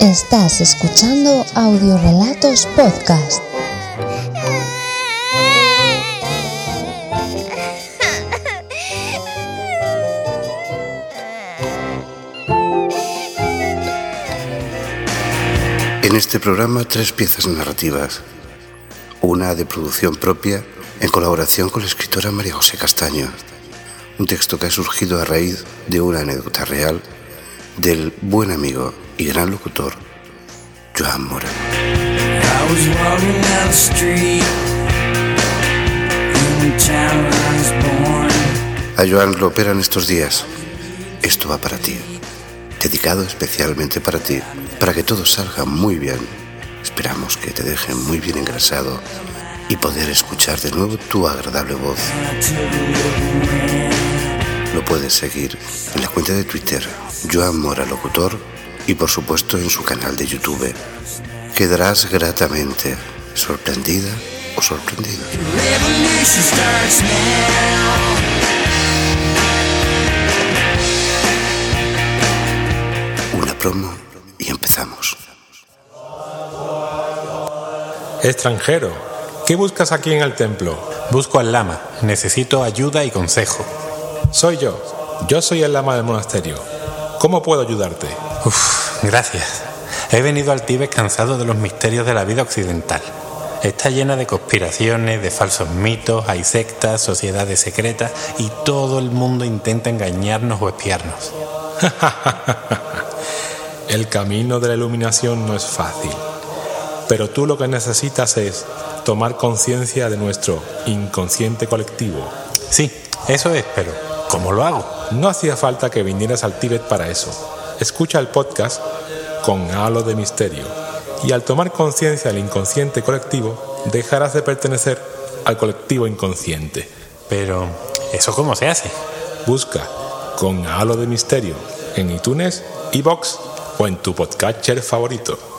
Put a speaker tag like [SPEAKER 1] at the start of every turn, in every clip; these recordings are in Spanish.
[SPEAKER 1] Estás escuchando Audiorelatos Podcast.
[SPEAKER 2] En este programa tres piezas narrativas. Una de producción propia en colaboración con la escritora María José Castaño. Un texto que ha surgido a raíz de una anécdota real del buen amigo y gran locutor Joan Mora. A Joan lo operan estos días. Esto va para ti. Dedicado especialmente para ti, para que todo salga muy bien. Esperamos que te dejen muy bien engrasado y poder escuchar de nuevo tu agradable voz. Lo puedes seguir en la cuenta de Twitter, Joan Mora Locutor, y por supuesto en su canal de YouTube. Quedarás gratamente sorprendida o sorprendido. Una promo y empezamos.
[SPEAKER 3] Extranjero, ¿qué buscas aquí en el templo?
[SPEAKER 4] Busco al lama, necesito ayuda y consejo.
[SPEAKER 3] Soy yo, yo soy el lama del monasterio. ¿Cómo puedo ayudarte?
[SPEAKER 4] Uf, gracias. He venido al Tíbet cansado de los misterios de la vida occidental. Está llena de conspiraciones, de falsos mitos, hay sectas, sociedades secretas y todo el mundo intenta engañarnos o espiarnos.
[SPEAKER 3] el camino de la iluminación no es fácil, pero tú lo que necesitas es tomar conciencia de nuestro inconsciente colectivo.
[SPEAKER 4] Sí, eso es, pero ¿cómo lo hago?
[SPEAKER 3] No hacía falta que vinieras al Tíbet para eso. Escucha el podcast con halo de misterio y al tomar conciencia del inconsciente colectivo dejarás de pertenecer al colectivo inconsciente.
[SPEAKER 4] Pero, ¿eso cómo se hace?
[SPEAKER 3] Busca con halo de misterio en iTunes, iBox o en tu podcatcher favorito.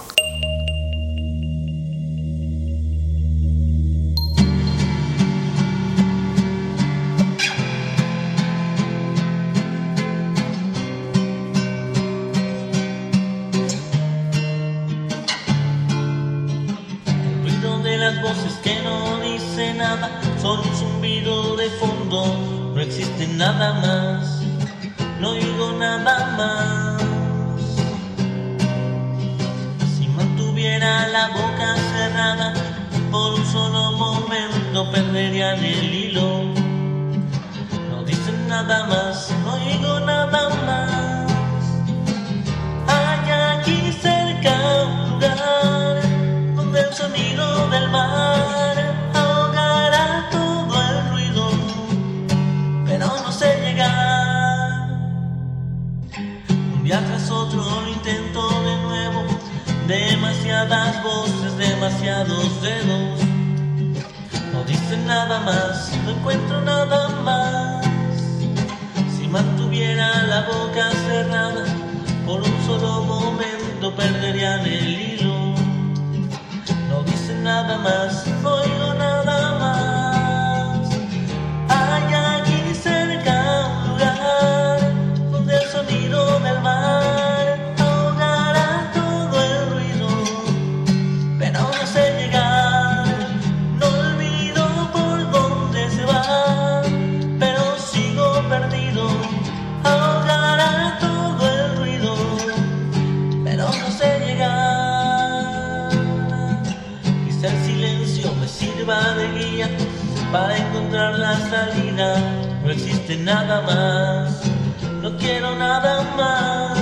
[SPEAKER 5] No existe nada más, no quiero nada más.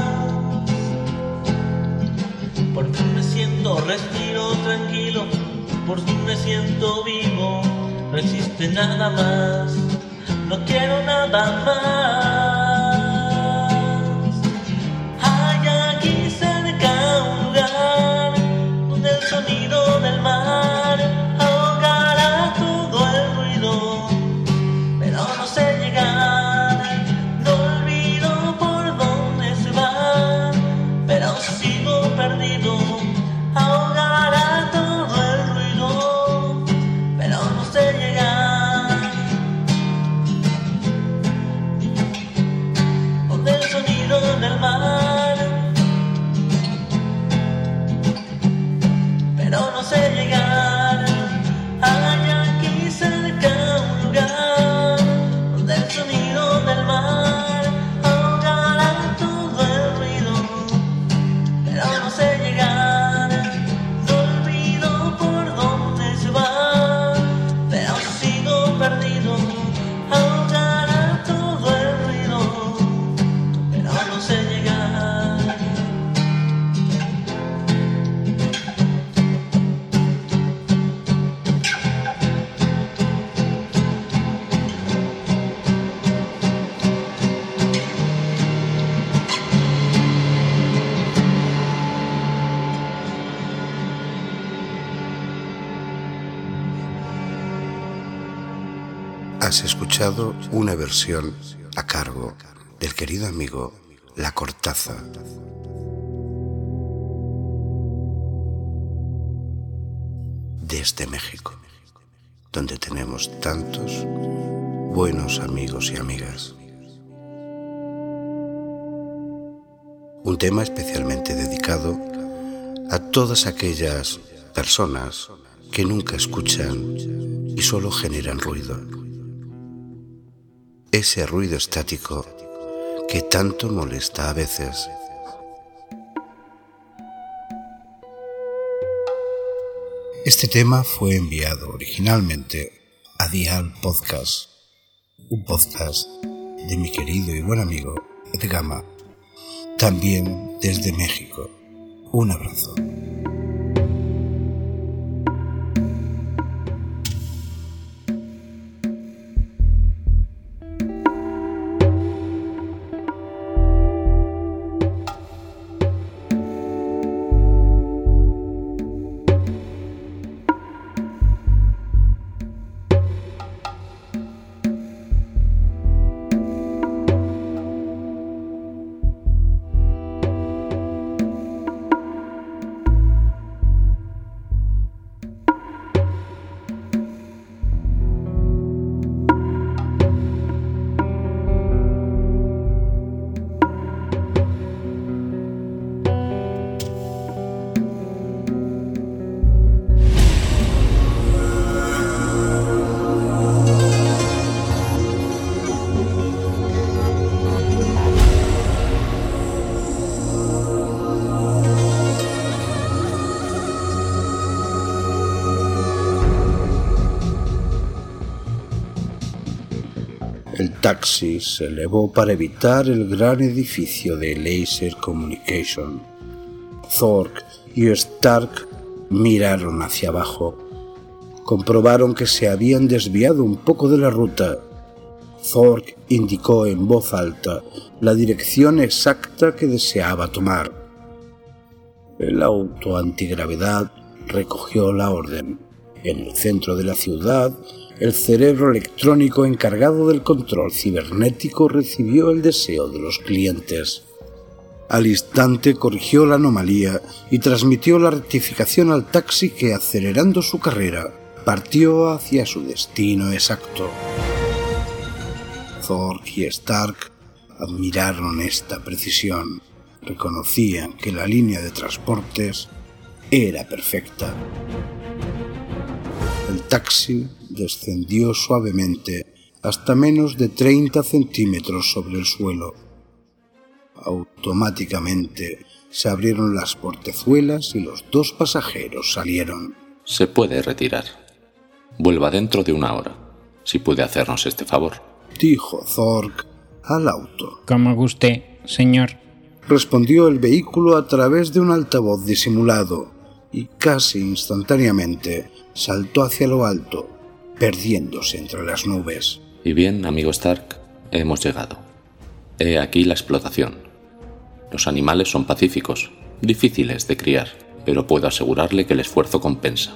[SPEAKER 5] Por fin me siento, respiro tranquilo, por fin me siento vivo. No existe nada más, no quiero nada más. ahogará
[SPEAKER 2] una versión a cargo del querido amigo La Cortaza. Desde México, donde tenemos tantos buenos amigos y amigas. Un tema especialmente dedicado a todas aquellas personas que nunca escuchan y solo generan ruido. Ese ruido estático que tanto molesta a veces. Este tema fue enviado originalmente a Dial Podcast, un podcast de mi querido y buen amigo Edgama, también desde México. Un abrazo. El taxi se elevó para evitar el gran edificio de Laser Communication. Thork y Stark miraron hacia abajo. Comprobaron que se habían desviado un poco de la ruta. Thork indicó en voz alta la dirección exacta que deseaba tomar. El auto antigravedad recogió la orden. En el centro de la ciudad, el cerebro electrónico encargado del control cibernético recibió el deseo de los clientes. Al instante corrigió la anomalía y transmitió la rectificación al taxi que, acelerando su carrera, partió hacia su destino exacto. Thork y Stark admiraron esta precisión. Reconocían que la línea de transportes era perfecta. El taxi descendió suavemente hasta menos de 30 centímetros sobre el suelo. Automáticamente se abrieron las portezuelas y los dos pasajeros salieron.
[SPEAKER 6] Se puede retirar. Vuelva dentro de una hora, si puede hacernos este favor.
[SPEAKER 2] Dijo Zork al auto.
[SPEAKER 7] Como guste, señor.
[SPEAKER 2] Respondió el vehículo a través de un altavoz disimulado y casi instantáneamente saltó hacia lo alto, perdiéndose entre las nubes.
[SPEAKER 6] Y bien, amigo Stark, hemos llegado. He aquí la explotación. Los animales son pacíficos, difíciles de criar, pero puedo asegurarle que el esfuerzo compensa.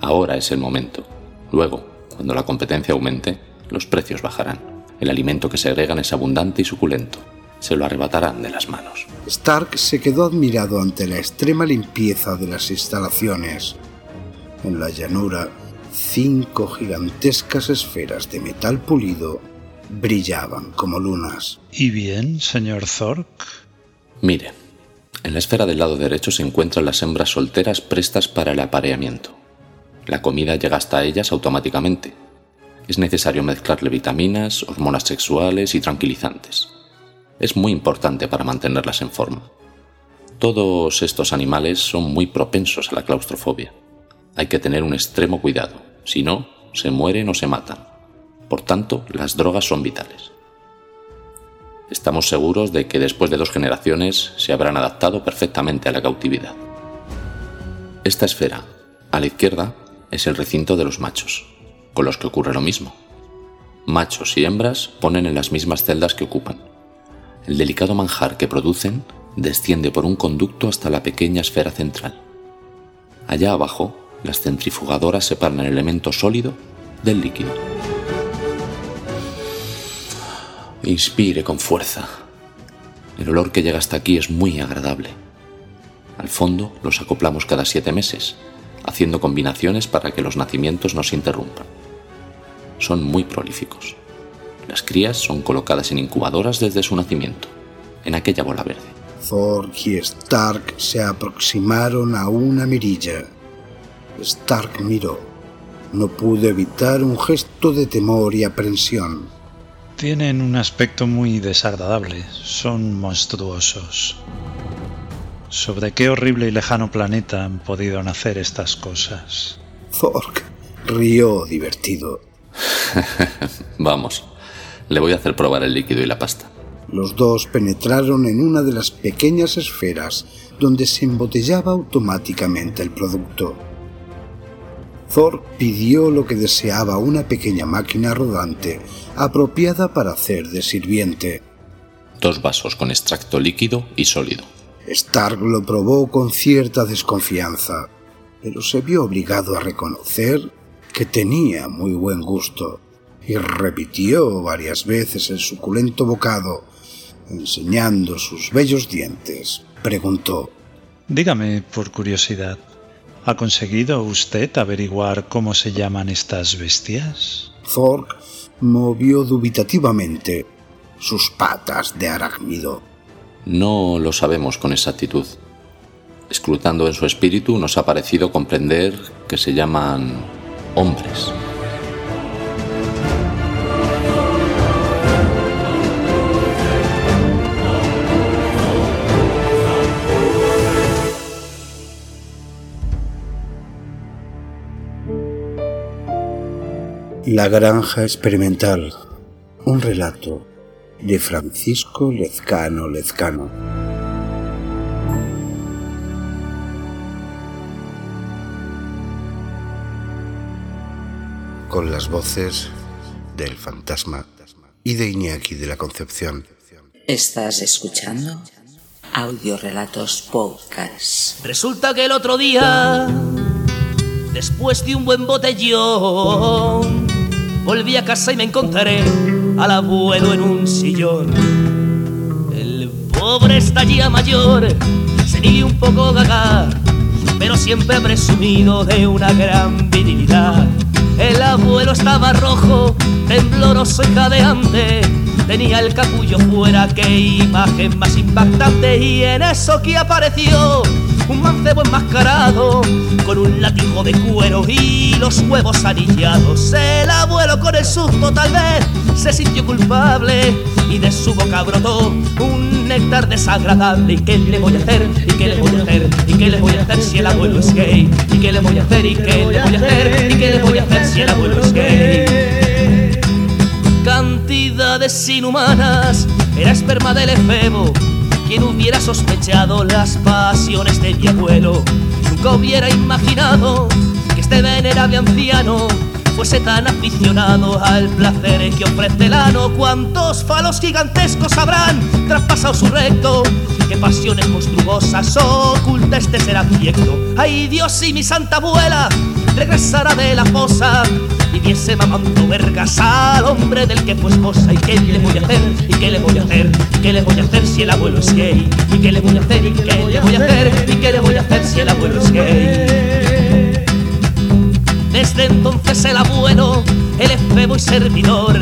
[SPEAKER 6] Ahora es el momento. Luego, cuando la competencia aumente, los precios bajarán. El alimento que segregan es abundante y suculento. Se lo arrebatarán de las manos.
[SPEAKER 2] Stark se quedó admirado ante la extrema limpieza de las instalaciones. En la llanura, cinco gigantescas esferas de metal pulido brillaban como lunas.
[SPEAKER 8] ¿Y bien, señor Zork?
[SPEAKER 6] Mire, en la esfera del lado derecho se encuentran las hembras solteras prestas para el apareamiento. La comida llega hasta ellas automáticamente. Es necesario mezclarle vitaminas, hormonas sexuales y tranquilizantes. Es muy importante para mantenerlas en forma. Todos estos animales son muy propensos a la claustrofobia. Hay que tener un extremo cuidado, si no, se mueren o se matan. Por tanto, las drogas son vitales. Estamos seguros de que después de dos generaciones se habrán adaptado perfectamente a la cautividad. Esta esfera, a la izquierda, es el recinto de los machos, con los que ocurre lo mismo. Machos y hembras ponen en las mismas celdas que ocupan. El delicado manjar que producen desciende por un conducto hasta la pequeña esfera central. Allá abajo, las centrifugadoras separan el elemento sólido del líquido. Inspire con fuerza. El olor que llega hasta aquí es muy agradable. Al fondo los acoplamos cada siete meses, haciendo combinaciones para que los nacimientos no se interrumpan. Son muy prolíficos. Las crías son colocadas en incubadoras desde su nacimiento, en aquella bola verde.
[SPEAKER 2] Thor y Stark se aproximaron a una mirilla. Stark miró. No pudo evitar un gesto de temor y aprensión.
[SPEAKER 8] Tienen un aspecto muy desagradable. Son monstruosos. ¿Sobre qué horrible y lejano planeta han podido nacer estas cosas?
[SPEAKER 2] Thork rió divertido.
[SPEAKER 6] Vamos, le voy a hacer probar el líquido y la pasta.
[SPEAKER 2] Los dos penetraron en una de las pequeñas esferas donde se embotellaba automáticamente el producto. Thor pidió lo que deseaba una pequeña máquina rodante apropiada para hacer de sirviente.
[SPEAKER 6] Dos vasos con extracto líquido y sólido.
[SPEAKER 2] Stark lo probó con cierta desconfianza, pero se vio obligado a reconocer que tenía muy buen gusto y repitió varias veces el suculento bocado, enseñando sus bellos dientes. Preguntó,
[SPEAKER 8] Dígame, por curiosidad, ¿ha conseguido usted averiguar cómo se llaman estas bestias?
[SPEAKER 2] Thork movió dubitativamente sus patas de arácnido.
[SPEAKER 6] No lo sabemos con exactitud. Escrutando en su espíritu nos ha parecido comprender que se llaman hombres.
[SPEAKER 2] La granja experimental. Un relato de Francisco Lezcano Lezcano. Con las voces del fantasma y de Iñaki de la Concepción.
[SPEAKER 9] Estás escuchando Audiorelatos Podcast.
[SPEAKER 5] Resulta que el otro día, después de un buen botellón, volví a casa y me encontré al abuelo en un sillón. El pobre está ya mayor, se vive un poco gaga, pero siempre presumido de una gran virilidad. El abuelo estaba rojo, tembloroso y jadeante. Tenía el capullo fuera, qué imagen más impactante. Y en eso que apareció un mancebo enmascarado, latijo de cuero y los huevos anillados. El abuelo con el susto tal vez se sintió culpable y de su boca brotó un néctar desagradable. ¿Y qué le voy a hacer? ¿Y qué le voy a hacer? ¿Y qué le voy a hacer si el abuelo es gay? ¿Y qué le voy a hacer? ¿Y qué le voy a hacer? ¿Y qué le voy a hacer si el abuelo es gay? Cantidades inhumanas, era esperma del efebo. Quien hubiera sospechado las pasiones de mi abuelo, nunca hubiera imaginado que este venerable anciano fuese tan aficionado al placer que ofrece el ano. ¿Cuántos falos gigantescos habrán traspasado su recto? ¿Qué pasiones monstruosas oculta este ser abyecto? ¡Ay Dios y mi santa abuela! Regresará de la fosa y viese mamando vergas al hombre del que fue esposa. ¿Y qué le voy a hacer? ¿Y qué le voy a hacer? ¿Y qué le voy a hacer si el abuelo es gay? ¿Y qué le voy a hacer? ¿Y qué le voy a hacer? ¿Y qué le voy a hacer si el abuelo es gay? Desde entonces el abuelo, el efebo y servidor,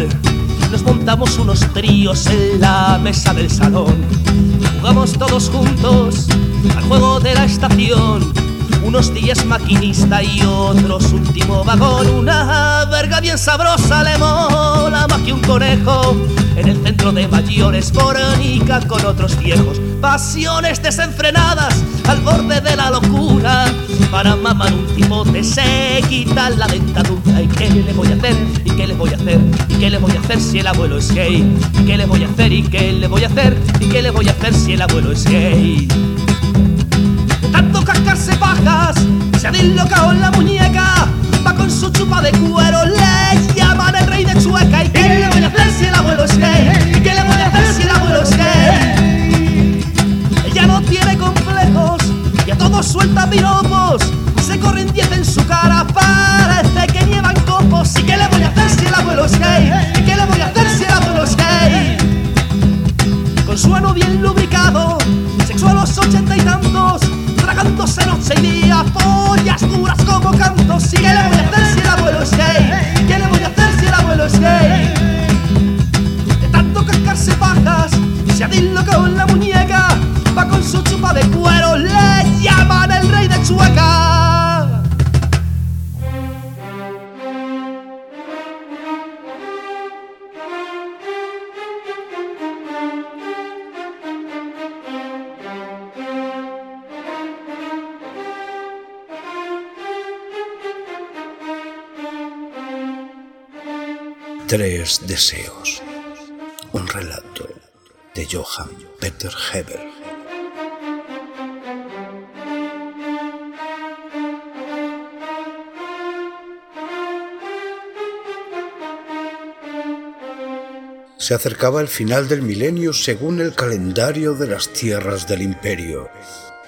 [SPEAKER 5] nos montamos unos tríos en la mesa del salón. Jugamos todos juntos al juego de la estación. Unos días maquinista y otros último vagón. Una verga bien sabrosa le mola más que un conejo. En el centro de mayores, fornica con otros viejos. Pasiones desenfrenadas al borde de la locura. Para mamar un tipote se quita la dentadura. ¿Y qué le voy a hacer? ¿Y qué le voy a hacer? ¿Y qué le voy a hacer si el abuelo es gay? ¿Y qué le voy a hacer? ¿Y qué le voy a hacer? ¿Y qué le voy a hacer si el abuelo es gay? Tanto cascarse pajas, se ha dislocado en la muñeca. Va con su chupa de cuero, le llaman el rey de Chueca. ¿Y qué le voy a hacer si el abuelo es gay? ¿Y qué le voy a hacer si el abuelo es gay? Ella no tiene complejos y a todos suelta piropos. Se corren diez en su cara, parece que nievan copos. ¿Y qué le voy a hacer si el abuelo es gay? noche día, follas duras como cantos. ¿Y qué le voy a hacer si el abuelo es gay? ¿Qué le voy a hacer si el abuelo es gay? De tanto cascarse pajas, se ha dislocado en la muñeca, va con su chupa de cuero, le llaman el rey de Chueca.
[SPEAKER 2] Tres deseos. Un relato de Johann Peter Heber. Se acercaba el final del milenio según el calendario de las tierras del imperio,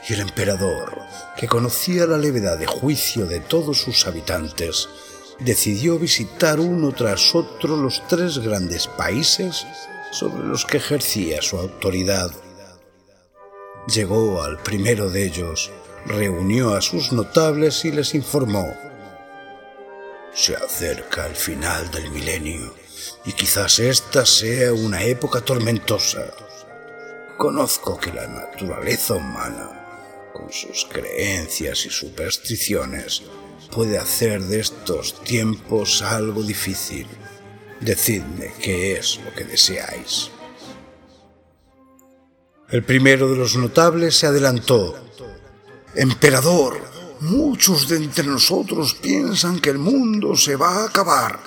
[SPEAKER 2] y el emperador, que conocía la levedad de juicio de todos sus habitantes, decidió visitar uno tras otro los tres grandes países sobre los que ejercía su autoridad. Llegó al primero de ellos, reunió a sus notables y les informó. Se acerca el final del milenio y quizás esta sea una época tormentosa. Conozco que la naturaleza humana, con sus creencias y supersticiones, puede hacer de estos tiempos algo difícil. Decidme qué es lo que deseáis. El primero de los notables se adelantó. Emperador, muchos de entre nosotros piensan que el mundo se va a acabar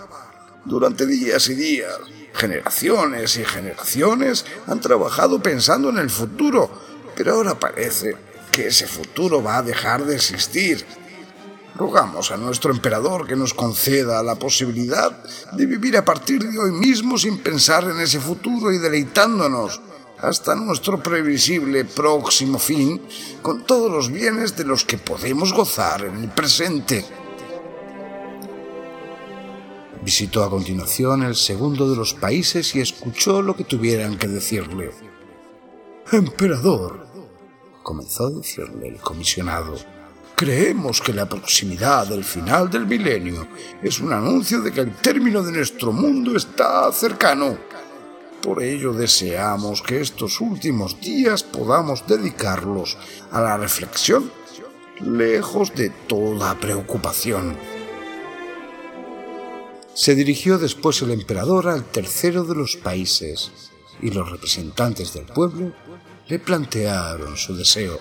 [SPEAKER 2] durante días y días. Generaciones y generaciones han trabajado pensando en el futuro, pero ahora parece que ese futuro va a dejar de existir. Rogamos a nuestro emperador que nos conceda la posibilidad de vivir a partir de hoy mismo sin pensar en ese futuro y deleitándonos hasta nuestro previsible próximo fin con todos los bienes de los que podemos gozar en el presente. Visitó a continuación el segundo de los países y escuchó lo que tuvieran que decirle. Emperador, comenzó a decirle el comisionado, creemos que la proximidad del final del milenio es un anuncio de que el término de nuestro mundo está cercano. Por ello deseamos que estos últimos días podamos dedicarlos a la reflexión, lejos de toda preocupación. Se dirigió después el emperador al tercero de los países y los representantes del pueblo le plantearon su deseo.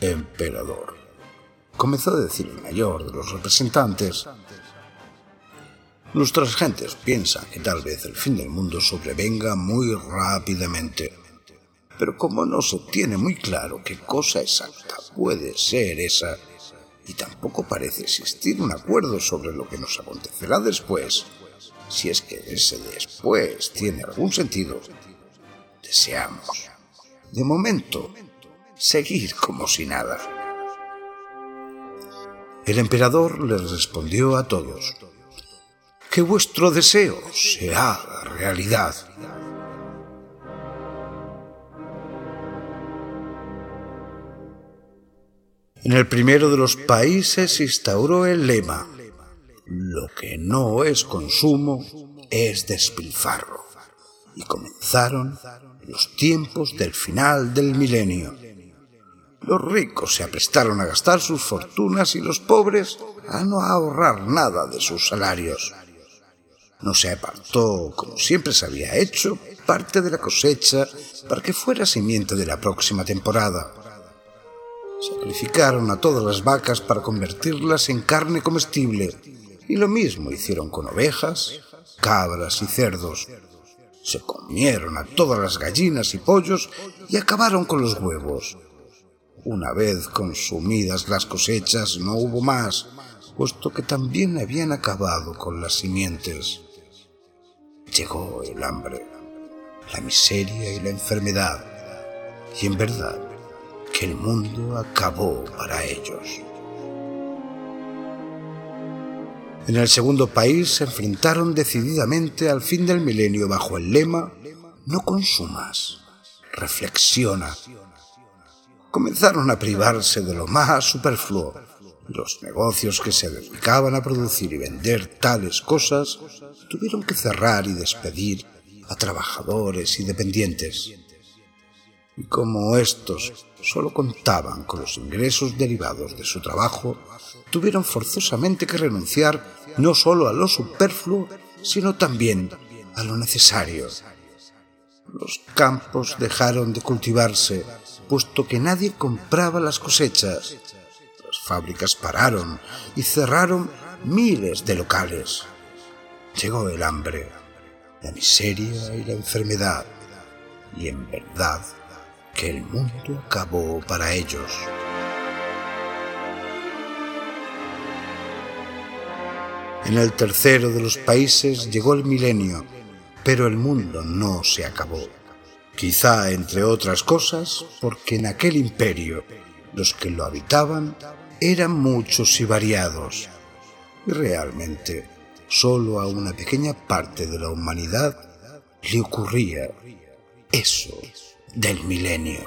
[SPEAKER 2] Emperador, comenzó a decir el mayor de los representantes, nuestras gentes piensan que tal vez el fin del mundo sobrevenga muy rápidamente. Pero como no se tiene muy claro qué cosa exacta puede ser esa y tampoco parece existir un acuerdo sobre lo que nos acontecerá después, si es que ese después tiene algún sentido. Deseamos, de momento, seguir como si nada. El emperador les respondió a todos, que vuestro deseo se haga realidad. En el primero de los países se instauró el lema, lo que no es consumo es despilfarro. Y comenzaron los tiempos del final del milenio. Los ricos se aprestaron a gastar sus fortunas y los pobres a no ahorrar nada de sus salarios. No se apartó, como siempre se había hecho, parte de la cosecha para que fuera simiente de la próxima temporada Sacrificaron a todas las vacas para convertirlas en carne comestible y lo mismo hicieron con ovejas, cabras y cerdos. Se comieron a todas las gallinas y pollos y acabaron con los huevos. Una vez consumidas las cosechas no hubo más, puesto que también habían acabado con las simientes. Llegó el hambre, la miseria y la enfermedad, y en verdad que el mundo acabó para ellos. En el segundo país se enfrentaron decididamente al fin del milenio bajo el lema No consumas, reflexiona. Comenzaron a privarse de lo más superfluo. Los negocios que se dedicaban a producir y vender tales cosas tuvieron que cerrar y despedir a trabajadores y dependientes. Y como estos solo contaban con los ingresos derivados de su trabajo, tuvieron forzosamente que renunciar no solo a lo superfluo, sino también a lo necesario. Los campos dejaron de cultivarse, puesto que nadie compraba las cosechas. Las fábricas pararon y cerraron miles de locales. llegó el hambre, la miseria y la enfermedad, y en verdad que el mundo acabó para ellos. En el tercero de los países llegó el milenio, pero el mundo no se acabó. Quizá, entre otras cosas, porque en aquel imperio los que lo habitaban eran muchos y variados. Y realmente, solo a una pequeña parte de la humanidad le ocurría eso del milenio.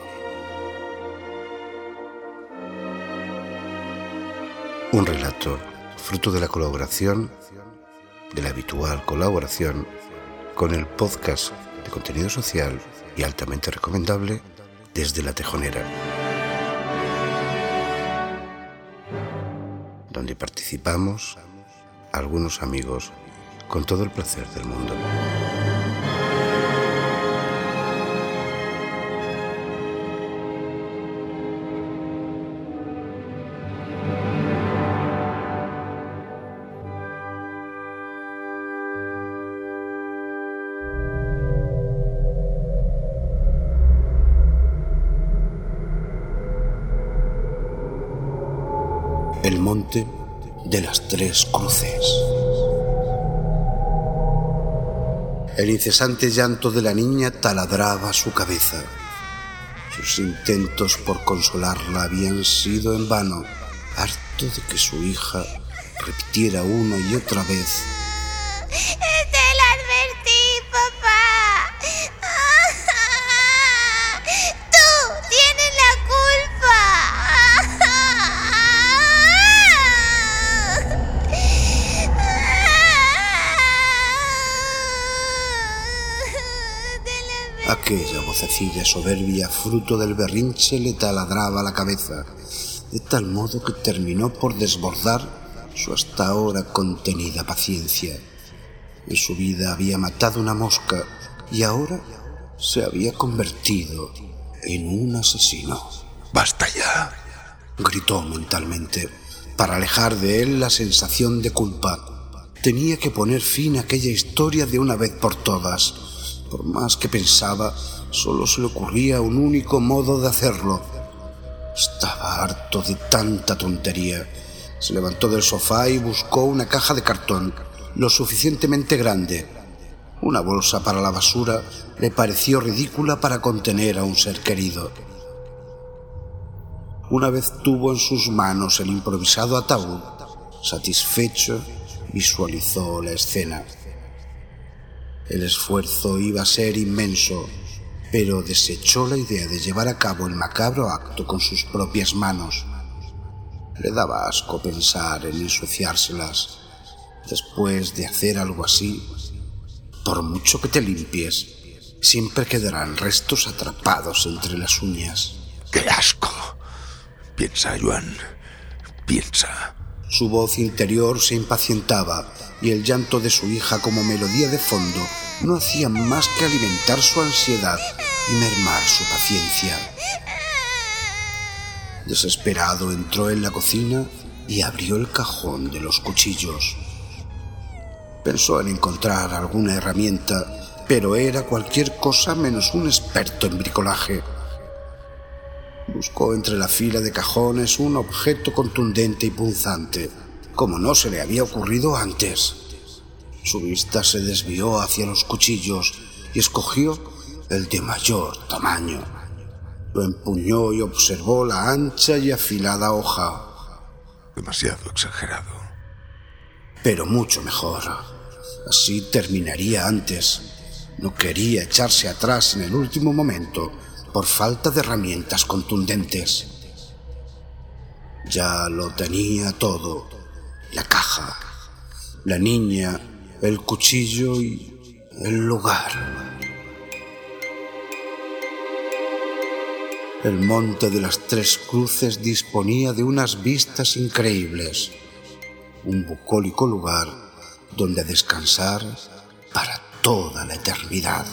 [SPEAKER 2] Un relato fruto de la colaboración, de la habitual colaboración con el podcast de contenido social y altamente recomendable desde la tejonera, donde participamos algunos amigos con todo el placer del mundo. Tres cruces. El incesante llanto de la niña taladraba su cabeza. Sus intentos por consolarla habían sido en vano, harto de que su hija repitiera una y otra vez
[SPEAKER 10] Te lo advertí, papá. Tú tienes la culpa.
[SPEAKER 2] Vocecilla soberbia, fruto del berrinche, le taladraba la cabeza, de tal modo que terminó por desbordar su hasta ahora contenida paciencia. En su vida había matado una mosca y ahora se había convertido en un asesino.
[SPEAKER 11] Basta ya.
[SPEAKER 2] Gritó mentalmente, para alejar de él la sensación de culpa. Tenía que poner fin a aquella historia de una vez por todas. Por más que pensaba, solo se le ocurría un único modo de hacerlo. Estaba harto de tanta tontería. Se levantó del sofá y buscó una caja de cartón, lo suficientemente grande. Una bolsa para la basura le pareció ridícula para contener a un ser querido. Una vez tuvo en sus manos el improvisado ataúd, satisfecho, visualizó la escena. El esfuerzo iba a ser inmenso, pero desechó la idea de llevar a cabo el macabro acto con sus propias manos. Le daba asco pensar en ensuciárselas. Después de hacer algo así, por mucho que te limpies, siempre quedarán restos atrapados entre las uñas.
[SPEAKER 11] ¡Qué asco! Piensa, Joan. Piensa.
[SPEAKER 2] Su voz interior se impacientaba y el llanto de su hija como melodía de fondo no hacía más que alimentar su ansiedad y mermar su paciencia. Desesperado entró en la cocina y abrió el cajón de los cuchillos. Pensó en encontrar alguna herramienta, pero era cualquier cosa menos un experto en bricolaje. Buscó entre la fila de cajones un objeto contundente y punzante, como no se le había ocurrido antes. Su vista se desvió hacia los cuchillos y escogió el de mayor tamaño. Lo empuñó y observó la ancha y afilada hoja.
[SPEAKER 11] Demasiado exagerado.
[SPEAKER 2] Pero mucho mejor. Así terminaría antes. No quería echarse atrás en el último momento por falta de herramientas contundentes. Ya lo tenía todo. La caja, la niña, el cuchillo y el lugar. El monte de las tres cruces disponía de unas vistas increíbles. Un bucólico lugar donde descansar para toda la eternidad.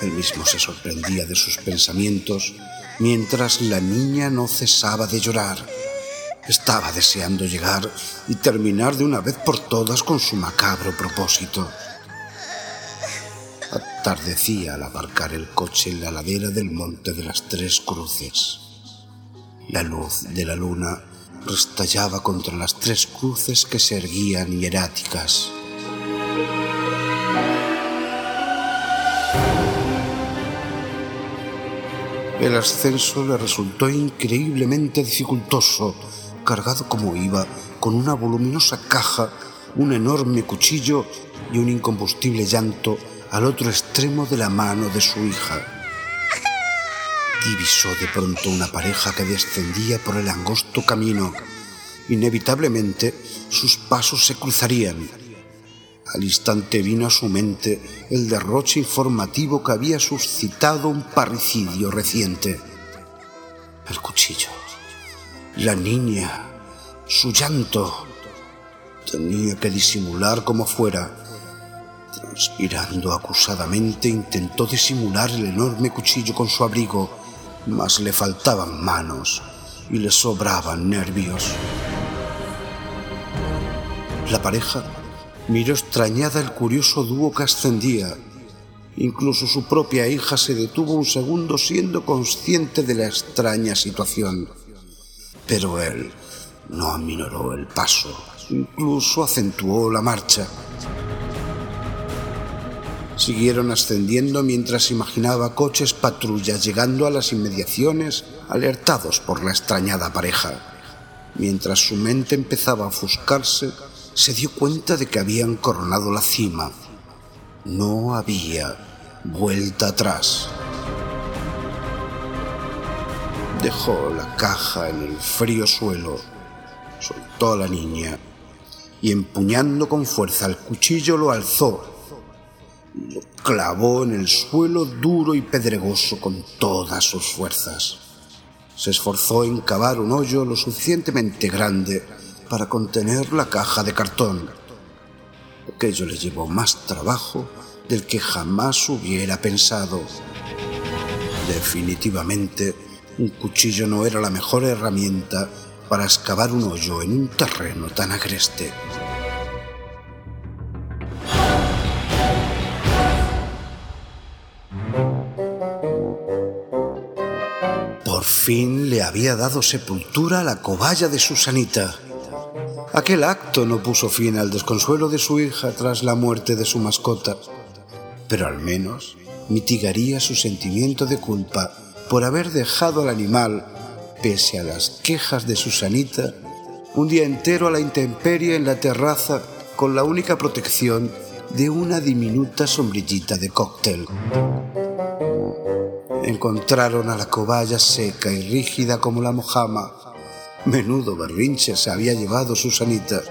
[SPEAKER 2] Él mismo se sorprendía de sus pensamientos mientras la niña no cesaba de llorar. Estaba deseando llegar y terminar de una vez por todas con su macabro propósito. Atardecía al aparcar el coche en la ladera del Monte de las Tres Cruces. La luz de la luna restallaba contra las tres cruces que se erguían hieráticas. El ascenso le resultó increíblemente dificultoso, cargado como iba, con una voluminosa caja, un enorme cuchillo y un incombustible llanto al otro extremo de la mano de su hija. Divisó de pronto una pareja que descendía por el angosto camino. Inevitablemente sus pasos se cruzarían. Al instante vino a su mente el derroche informativo que había suscitado un parricidio reciente. El cuchillo, la niña, su llanto. Tenía que disimular como fuera. Transpirando acusadamente intentó disimular el enorme cuchillo con su abrigo, mas le faltaban manos y le sobraban nervios. La pareja miró extrañada el curioso dúo que ascendía. Incluso su propia hija se detuvo un segundo siendo consciente de la extraña situación. Pero él no aminoró el paso, incluso acentuó la marcha. Siguieron ascendiendo mientras imaginaba coches patrullas llegando a las inmediaciones alertados por la extrañada pareja. Mientras su mente empezaba a ofuscarse, se dio cuenta de que habían coronado la cima. No había vuelta atrás. Dejó la caja en el frío suelo, soltó a la niña y empuñando con fuerza el cuchillo lo alzó. Lo clavó en el suelo duro y pedregoso con todas sus fuerzas. Se esforzó en cavar un hoyo lo suficientemente grande para contener la caja de cartón. Aquello le llevó más trabajo del que jamás hubiera pensado. Definitivamente, un cuchillo no era la mejor herramienta para excavar un hoyo en un terreno tan agreste. Por fin le había dado sepultura a la cobaya de Susanita. Aquel acto no puso fin al desconsuelo de su hija tras la muerte de su mascota, pero al menos mitigaría su sentimiento de culpa por haber dejado al animal, pese a las quejas de Susanita, un día entero a la intemperie en la terraza con la única protección de una diminuta sombrillita de cóctel. Encontraron a la cobaya seca y rígida como la mojama. Menudo berrinche se había llevado Susanita.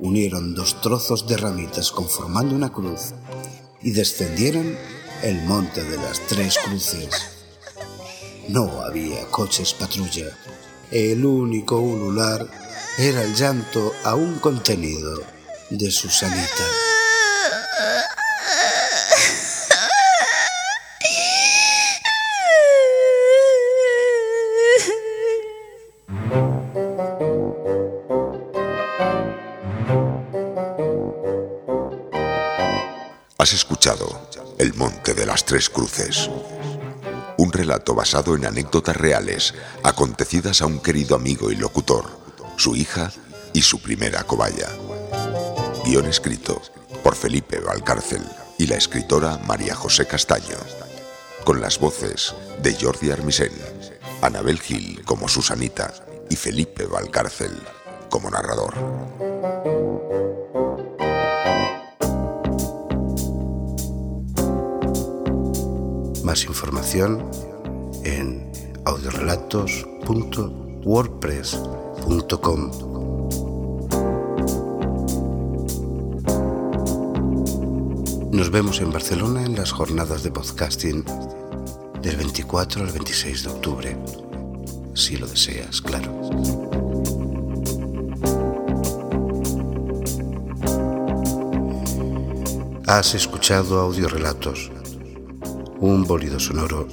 [SPEAKER 2] Unieron dos trozos de ramitas conformando una cruz y descendieron el monte de las tres cruces. No había coches patrulla. El único ulular era el llanto aún contenido de Susanita.
[SPEAKER 11] Has escuchado El Monte de las Tres Cruces, basado en anécdotas reales acontecidas a un querido amigo y locutor, su hija y su primera cobaya. Guión escrito por Felipe Valcárcel y la escritora María José Castaño, con las voces de Jordi Armisen, Anabel Gil como Susanita y Felipe Valcárcel como narrador.
[SPEAKER 2] Más información audiorelatos.wordpress.com. Nos vemos en Barcelona en las jornadas de podcasting del 24 al 26 de octubre, si lo deseas, claro. Has escuchado audiorelatos un bólido sonoro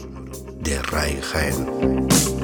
[SPEAKER 2] de Ray